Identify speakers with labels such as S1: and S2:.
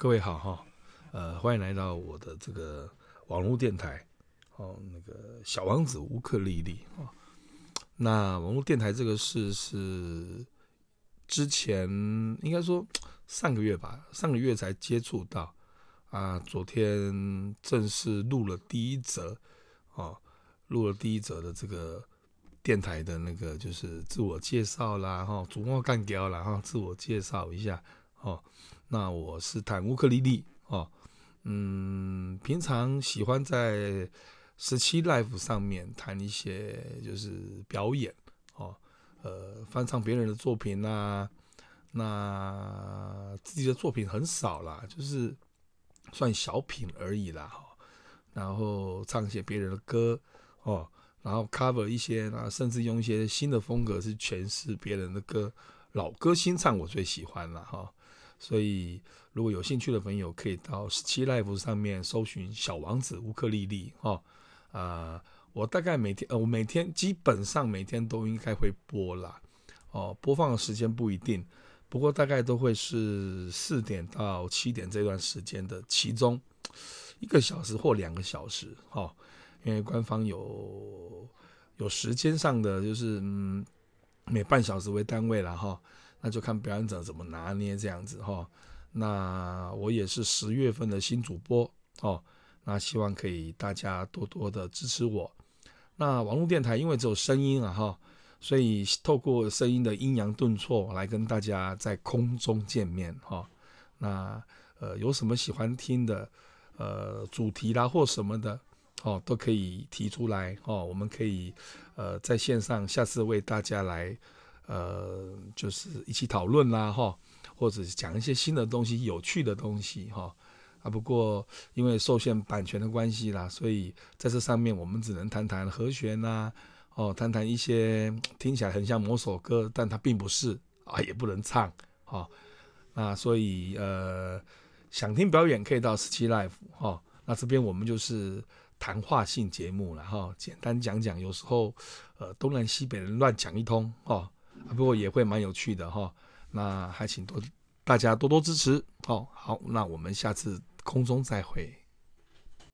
S1: 各位好哈，呃，欢迎来到我的这个网络电台，哦，那个小王子乌克丽丽啊。那网络电台这个事是之前应该说上个月吧，上个月才接触到啊，昨天正式录了第一则哦，录了第一则的这个电台的那个就是自我介绍啦，哈，主播干掉了哈，自我介绍一下哦。那我是弹乌克丽丽哦，嗯，平常喜欢在十七 life 上面弹一些就是表演哦，呃，翻唱别人的作品呐，那自己的作品很少啦，就是算小品而已啦哈，然后唱一些别人的歌哦，然后 cover 一些啊，甚至用一些新的风格去诠释别人的歌，老歌新唱我最喜欢了哈。所以，如果有兴趣的朋友，可以到十七 Live 上面搜寻“小王子乌克丽丽”哦。啊，我大概每天呃，我每天基本上每天都应该会播啦。哦，播放的时间不一定，不过大概都会是四点到七点这段时间的其中一个小时或两个小时哈。因为官方有有时间上的，就是嗯，每半小时为单位了哈。那就看表演者怎么拿捏这样子哈。那我也是十月份的新主播哦。那希望可以大家多多的支持我。那网络电台因为只有声音啊哈，所以透过声音的阴阳顿挫来跟大家在空中见面哈。那呃有什么喜欢听的呃主题啦或什么的哦，都可以提出来哦。我们可以呃在线上下次为大家来。呃，就是一起讨论啦，哈，或者讲一些新的东西、有趣的东西，哈，啊，不过因为受限版权的关系啦，所以在这上面我们只能谈谈和弦啦，哦，谈谈一些听起来很像某首歌，但它并不是啊，也不能唱，哈，那所以呃，想听表演可以到十七 live，哈，那这边我们就是谈话性节目了，哈，简单讲讲，有时候呃东南西北人乱讲一通，哈。不过也会蛮有趣的哈，那还请多大家多多支持哦。好，那我们下次空中再会。